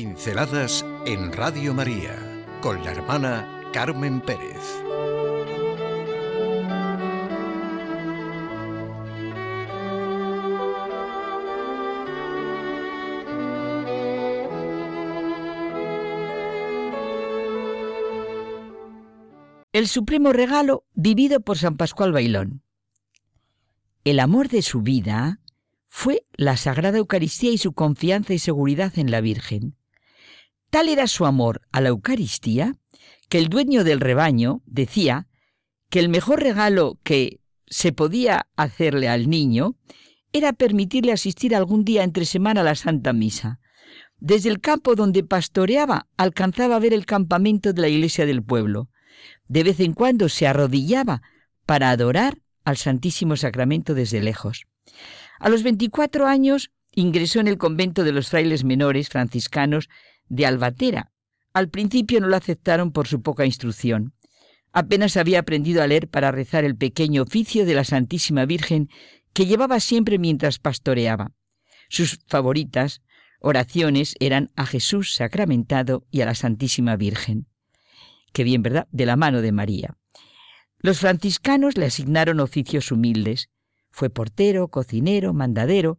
Pinceladas en Radio María con la hermana Carmen Pérez. El supremo regalo vivido por San Pascual Bailón. El amor de su vida fue la Sagrada Eucaristía y su confianza y seguridad en la Virgen. Tal era su amor a la Eucaristía que el dueño del rebaño decía que el mejor regalo que se podía hacerle al niño era permitirle asistir algún día entre semana a la Santa Misa. Desde el campo donde pastoreaba alcanzaba a ver el campamento de la iglesia del pueblo. De vez en cuando se arrodillaba para adorar al Santísimo Sacramento desde lejos. A los 24 años ingresó en el convento de los frailes menores franciscanos de Albatera. Al principio no lo aceptaron por su poca instrucción. Apenas había aprendido a leer para rezar el pequeño oficio de la Santísima Virgen que llevaba siempre mientras pastoreaba. Sus favoritas oraciones eran a Jesús sacramentado y a la Santísima Virgen. Qué bien, ¿verdad? De la mano de María. Los franciscanos le asignaron oficios humildes. Fue portero, cocinero, mandadero.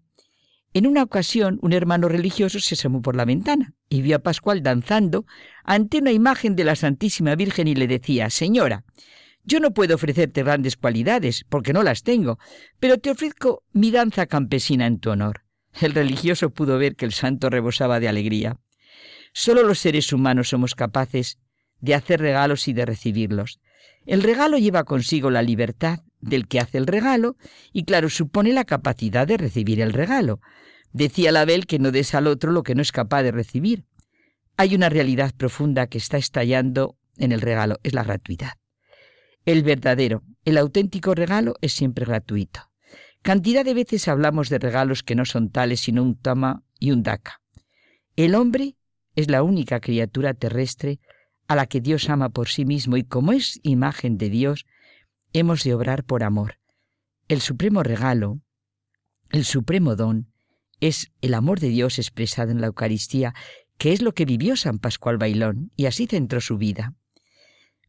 En una ocasión, un hermano religioso se asomó por la ventana y vio a Pascual danzando ante una imagen de la Santísima Virgen y le decía, Señora, yo no puedo ofrecerte grandes cualidades, porque no las tengo, pero te ofrezco mi danza campesina en tu honor. El religioso pudo ver que el santo rebosaba de alegría. Solo los seres humanos somos capaces de hacer regalos y de recibirlos. El regalo lleva consigo la libertad del que hace el regalo y claro, supone la capacidad de recibir el regalo. Decía Label que no des al otro lo que no es capaz de recibir. Hay una realidad profunda que está estallando en el regalo, es la gratuidad. El verdadero, el auténtico regalo es siempre gratuito. Cantidad de veces hablamos de regalos que no son tales sino un tama y un daca. El hombre es la única criatura terrestre a la que Dios ama por sí mismo y como es imagen de Dios, hemos de obrar por amor. El supremo regalo, el supremo don, es el amor de Dios expresado en la Eucaristía, que es lo que vivió San Pascual Bailón, y así centró su vida.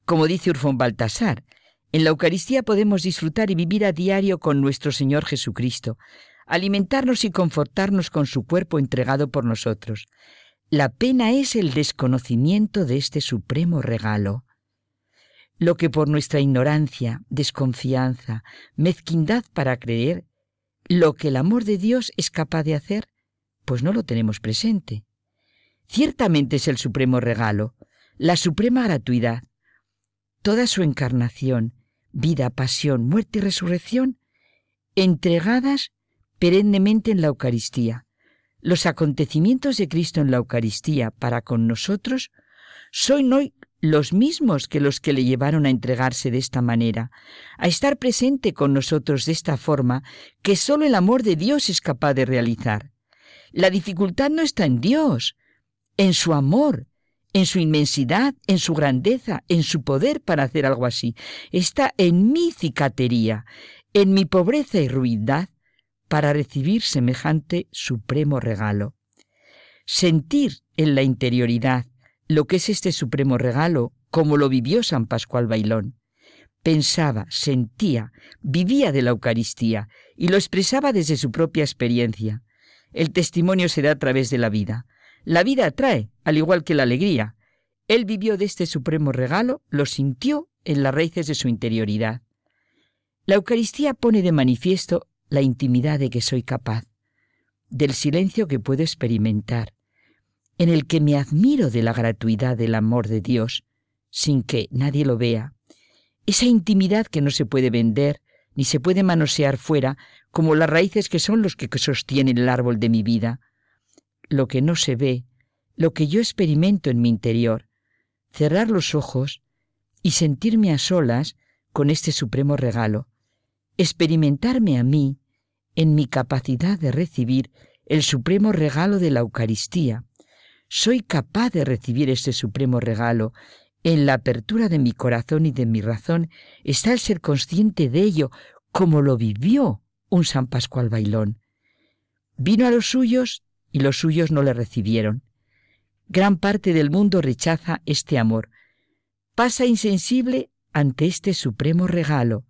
Como dice Urfón Baltasar, en la Eucaristía podemos disfrutar y vivir a diario con nuestro Señor Jesucristo, alimentarnos y confortarnos con su cuerpo entregado por nosotros. La pena es el desconocimiento de este supremo regalo lo que por nuestra ignorancia, desconfianza, mezquindad para creer, lo que el amor de Dios es capaz de hacer, pues no lo tenemos presente. Ciertamente es el supremo regalo, la suprema gratuidad. Toda su encarnación, vida, pasión, muerte y resurrección, entregadas perennemente en la Eucaristía. Los acontecimientos de Cristo en la Eucaristía para con nosotros son hoy los mismos que los que le llevaron a entregarse de esta manera, a estar presente con nosotros de esta forma que sólo el amor de Dios es capaz de realizar. La dificultad no está en Dios, en su amor, en su inmensidad, en su grandeza, en su poder para hacer algo así. Está en mi cicatería, en mi pobreza y ruindad, para recibir semejante supremo regalo. Sentir en la interioridad lo que es este supremo regalo, como lo vivió San Pascual Bailón. Pensaba, sentía, vivía de la Eucaristía y lo expresaba desde su propia experiencia. El testimonio se da a través de la vida. La vida atrae, al igual que la alegría. Él vivió de este supremo regalo, lo sintió en las raíces de su interioridad. La Eucaristía pone de manifiesto la intimidad de que soy capaz, del silencio que puedo experimentar, en el que me admiro de la gratuidad del amor de Dios, sin que nadie lo vea. Esa intimidad que no se puede vender ni se puede manosear fuera, como las raíces que son los que sostienen el árbol de mi vida. Lo que no se ve, lo que yo experimento en mi interior, cerrar los ojos y sentirme a solas con este supremo regalo, experimentarme a mí en mi capacidad de recibir el supremo regalo de la Eucaristía, soy capaz de recibir este supremo regalo. En la apertura de mi corazón y de mi razón está el ser consciente de ello, como lo vivió un San Pascual Bailón. Vino a los suyos y los suyos no le recibieron. Gran parte del mundo rechaza este amor. Pasa insensible ante este supremo regalo.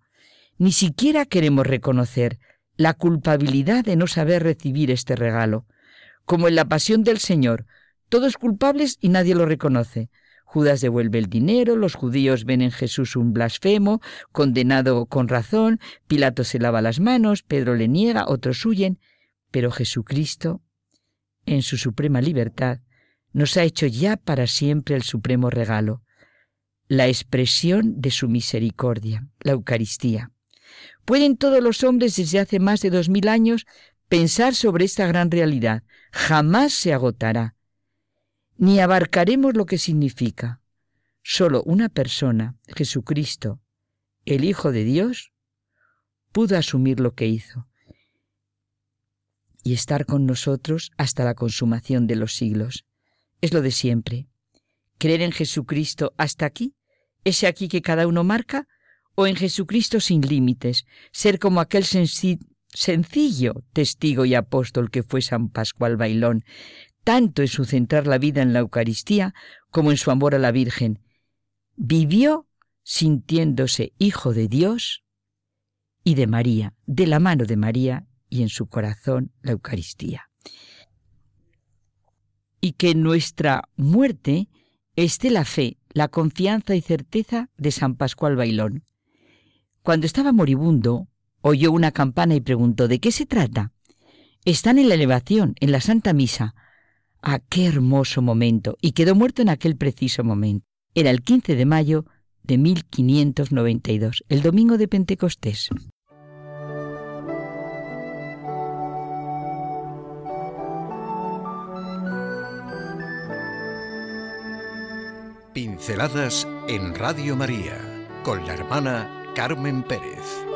Ni siquiera queremos reconocer la culpabilidad de no saber recibir este regalo. Como en la pasión del Señor, todos culpables y nadie lo reconoce. Judas devuelve el dinero, los judíos ven en Jesús un blasfemo, condenado con razón, Pilato se lava las manos, Pedro le niega, otros huyen, pero Jesucristo, en su suprema libertad, nos ha hecho ya para siempre el supremo regalo, la expresión de su misericordia, la Eucaristía. Pueden todos los hombres desde hace más de dos mil años pensar sobre esta gran realidad. Jamás se agotará ni abarcaremos lo que significa. Solo una persona, Jesucristo, el Hijo de Dios, pudo asumir lo que hizo y estar con nosotros hasta la consumación de los siglos. Es lo de siempre. ¿Creer en Jesucristo hasta aquí? ¿Ese aquí que cada uno marca? ¿O en Jesucristo sin límites? Ser como aquel sencillo testigo y apóstol que fue San Pascual Bailón, tanto en su centrar la vida en la Eucaristía como en su amor a la Virgen. Vivió sintiéndose hijo de Dios y de María, de la mano de María y en su corazón la Eucaristía. Y que en nuestra muerte esté la fe, la confianza y certeza de San Pascual Bailón. Cuando estaba moribundo, oyó una campana y preguntó ¿de qué se trata? Están en la elevación, en la Santa Misa. ¡Ah, qué hermoso momento! Y quedó muerto en aquel preciso momento. Era el 15 de mayo de 1592, el domingo de Pentecostés. Pinceladas en Radio María con la hermana Carmen Pérez.